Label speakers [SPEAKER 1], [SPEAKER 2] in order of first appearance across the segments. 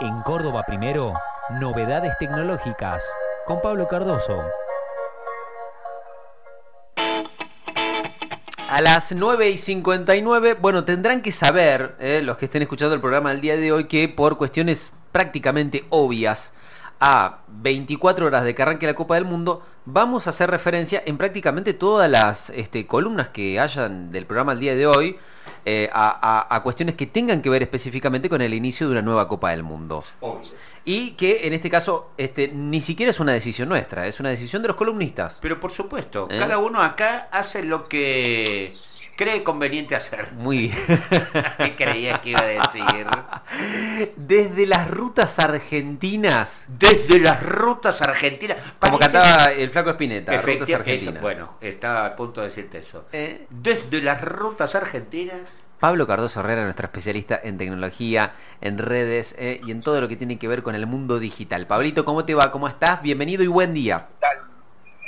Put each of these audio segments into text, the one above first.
[SPEAKER 1] En Córdoba primero, novedades tecnológicas con Pablo Cardoso.
[SPEAKER 2] A las 9 y 59, bueno, tendrán que saber, eh, los que estén escuchando el programa del día de hoy, que por cuestiones prácticamente obvias, a 24 horas de que arranque la Copa del Mundo, vamos a hacer referencia en prácticamente todas las este, columnas que hayan del programa el día de hoy eh, a, a, cuestiones que tengan que ver específicamente con el inicio de una nueva Copa del Mundo.
[SPEAKER 3] Obvio.
[SPEAKER 2] Y que en este caso este, ni siquiera es una decisión nuestra, es una decisión de los columnistas.
[SPEAKER 3] Pero por supuesto,
[SPEAKER 2] ¿Eh?
[SPEAKER 3] cada uno acá hace lo que cree conveniente hacer.
[SPEAKER 2] Muy
[SPEAKER 3] ¿Qué creías que iba a decir?
[SPEAKER 2] Desde las rutas argentinas.
[SPEAKER 3] Desde las rutas argentinas.
[SPEAKER 2] Como
[SPEAKER 3] Parece-
[SPEAKER 2] cantaba el flaco Espineta, rutas argentinas.
[SPEAKER 3] eso, bueno, estaba a punto de decirte eso.
[SPEAKER 2] Eh,
[SPEAKER 3] Desde las rutas argentinas.
[SPEAKER 2] Pablo Cardoso Herrera, nuestro especialista en tecnología, en redes eh, y en todo lo que tiene que ver con el mundo digital. Pablito, ¿cómo te va? ¿Cómo estás? Bienvenido y buen día.
[SPEAKER 4] tal?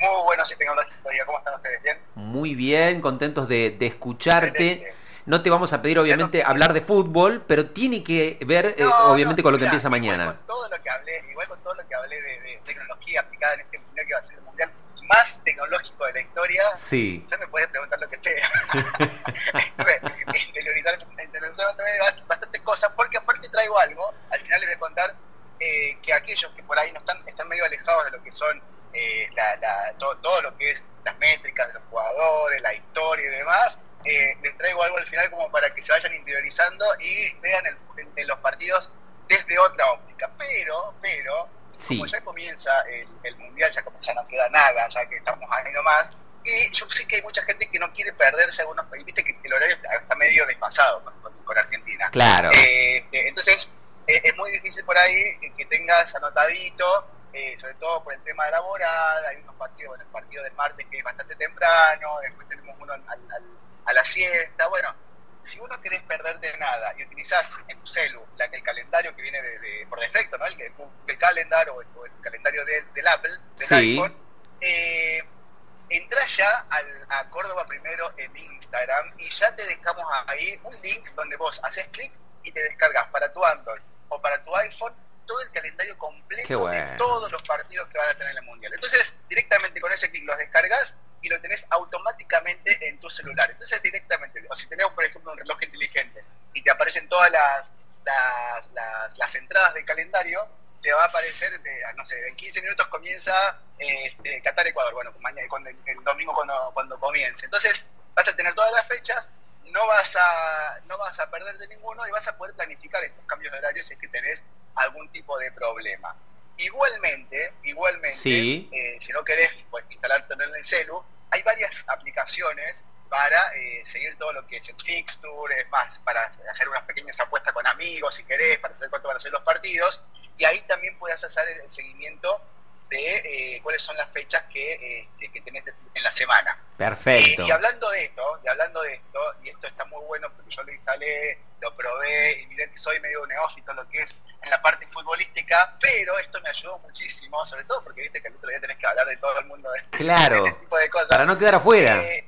[SPEAKER 4] Muy buenos y tecnológicos día. ¿Cómo están ustedes? ¿Bien?
[SPEAKER 2] Muy bien, contentos de, de escucharte. No te vamos a pedir, obviamente, hablar de fútbol, pero tiene que ver, eh,
[SPEAKER 4] No,
[SPEAKER 2] obviamente,
[SPEAKER 4] no,
[SPEAKER 2] con lo que empieza
[SPEAKER 4] igual
[SPEAKER 2] mañana.
[SPEAKER 4] Con todo lo que hablé, igual con todo lo que hablé de, de tecnología aplicada en este mundial que va a ser el mundial más tecnológico de la historia,
[SPEAKER 2] Sí.
[SPEAKER 4] ya me puedes preguntar lo que sea. Interiorizar bastante cosas, porque aparte traigo algo, al final les voy a contar eh, que aquellos que por ahí no están, están medio alejados de lo que son eh, la, la- todo, todo lo que es las métricas de los jugadores, la historia y demás, eh, les traigo algo al final como para que se vayan interiorizando y vean el- los partidos desde otra óptica. Pero, pero,
[SPEAKER 2] Sí.
[SPEAKER 4] como ya comienza el, el mundial, ya, como ya no queda nada, ya que estamos ahí nomás, y yo sé que hay mucha gente que no quiere perderse algunos viste que el horario está, medio desfasado con, con- Argentina.
[SPEAKER 2] Claro.
[SPEAKER 4] Eh, este, entonces, eh, es muy difícil por ahí que- tengas anotadito, eh, sobre todo por el tema de la laboral, hay unos partidos, bueno, el partido del martes que es bastante temprano, después tenemos uno a la siesta, bueno, si vos no querés perderte nada y utilizás en tu celu la, el calendario que viene de, de- por defecto, ¿no? el, el Calendar o el, calendario de- del Apple, del
[SPEAKER 2] Sí.
[SPEAKER 4] iPhone, eh, entrás ya al, a Córdoba primero en Instagram y ya te dejamos ahí un link donde vos haces clic y te descargas para tu Android o para tu iPhone todo el calendario completo
[SPEAKER 2] bueno.
[SPEAKER 4] de todos los partidos que van a tener en el Mundial. Entonces, directamente con ese clic los descargas y lo tenés automáticamente en tu celular. Entonces, directamente, o si tenés, por ejemplo, un reloj inteligente y te aparecen todas las, las, las, las entradas del calendario, te va a aparecer, de, no sé, en 15 minutos comienza eh, este, Qatar-Ecuador, bueno, mañana, cuando, el domingo cuando, cuando comience. Entonces, vas a tener todas las fechas, no vas a no vas a perder de ninguno y vas a poder planificar estos cambios de horario si es que tenés algún tipo de problema. Igualmente, igualmente,
[SPEAKER 2] Sí.
[SPEAKER 4] eh, si no querés pues, instalarte en el celu, hay varias aplicaciones para eh, seguir todo lo que es el fixture, es más, para hacer unas pequeñas apuestas con amigos si querés, para saber cuánto van a ser los partidos, y ahí también puedes hacer el, el seguimiento de eh, cuáles son las fechas que, eh, que tenés en la semana.
[SPEAKER 2] Perfecto.
[SPEAKER 4] Eh, y hablando de esto, y hablando de esto, y esto está muy bueno porque yo lo instalé, lo probé, y miré que soy medio neófito en lo que es en la parte futbolística, pero esto me ayudó muchísimo, sobre todo porque viste que el otro día tenés que hablar de todo el mundo de,
[SPEAKER 2] Claro. Para no quedar afuera.
[SPEAKER 4] Eh,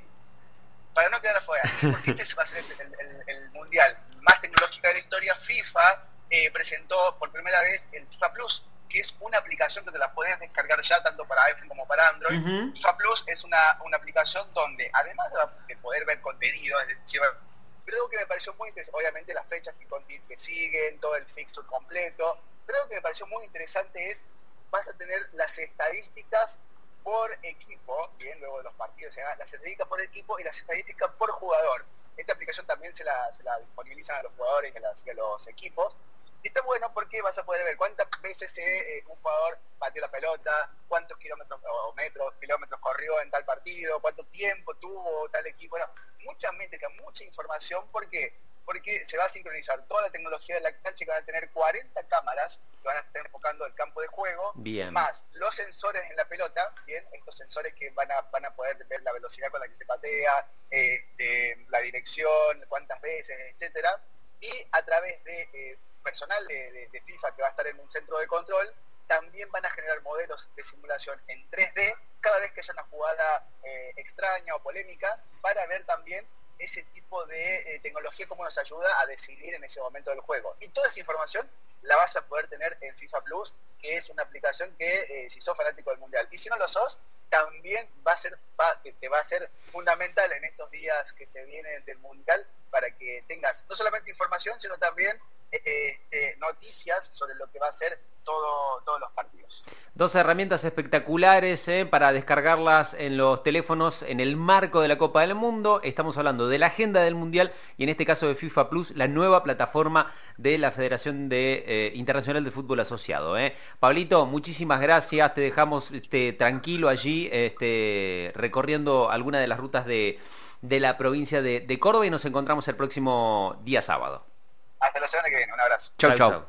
[SPEAKER 4] para no quedar afuera. Y porque este va a ser el, el- el- el mundial más tecnológico de la historia, FIFA eh, presentó por primera vez el FIFA Plus, que es una aplicación que te la podés descargar ya tanto para iPhone como para Android.
[SPEAKER 2] Ujú.
[SPEAKER 4] FIFA Plus es una, una aplicación donde, además de, de poder ver contenido, es decir, pero algo que me pareció muy interesante, obviamente las fechas que, que siguen, todo el fixture completo, pero algo que me pareció muy interesante es, vas a tener las estadísticas por equipo, bien, luego de los partidos, se las estadísticas por equipo y las estadísticas por jugador. Esta aplicación también se la, se la disponibilizan a los jugadores y a, las- y a los equipos. Y está bueno porque vas a poder ver cuántas veces eh, un jugador pateó la pelota, cuántos kilómetros o metros, kilómetros corrió en tal partido, cuánto tiempo tuvo tal equipo. Bueno, mucha métrica, mucha información. ¿Por qué? Porque se va a sincronizar toda la tecnología de la cancha que van a tener 40 cámaras que van a estar enfocando el campo de juego,
[SPEAKER 2] Bien.
[SPEAKER 4] más los sensores en la pelota, bien, estos sensores que van a, van a poder ver la velocidad con la que se patea, este, la dirección, cuántas veces, etcétera, y a través de eh, personal de, de- de FIFA que va a estar en un centro de control, también van a generar modelos de simulación en 3D cada vez que haya una jugada eh, extraña o polémica para ver también ese tipo de eh, tecnología cómo nos ayuda a decidir en ese momento del juego. Y toda esa información la vas a poder tener en FIFA Plus, que es una aplicación que eh, si sos fanático del Mundial. Y si no lo sos, también va a ser te va a ser fundamental en estos días que se vienen del mundial para que tengas no solamente información sino también este, noticias sobre lo que va a ser todo, todos los partidos.
[SPEAKER 2] Dos herramientas espectaculares eh, para descargarlas en los teléfonos en el marco de la Copa del Mundo. Estamos hablando de la agenda del Mundial y en este caso de FIFA Plus, la nueva plataforma de la Federación de, eh, Internacional de Fútbol Asociado. Eh. Pablito, muchísimas gracias. Te dejamos este, tranquilo allí este, recorriendo alguna de las rutas de, la provincia de, de Córdoba y nos encontramos el próximo día sábado.
[SPEAKER 4] Hasta la semana que viene. Un abrazo.
[SPEAKER 2] Chau, chau.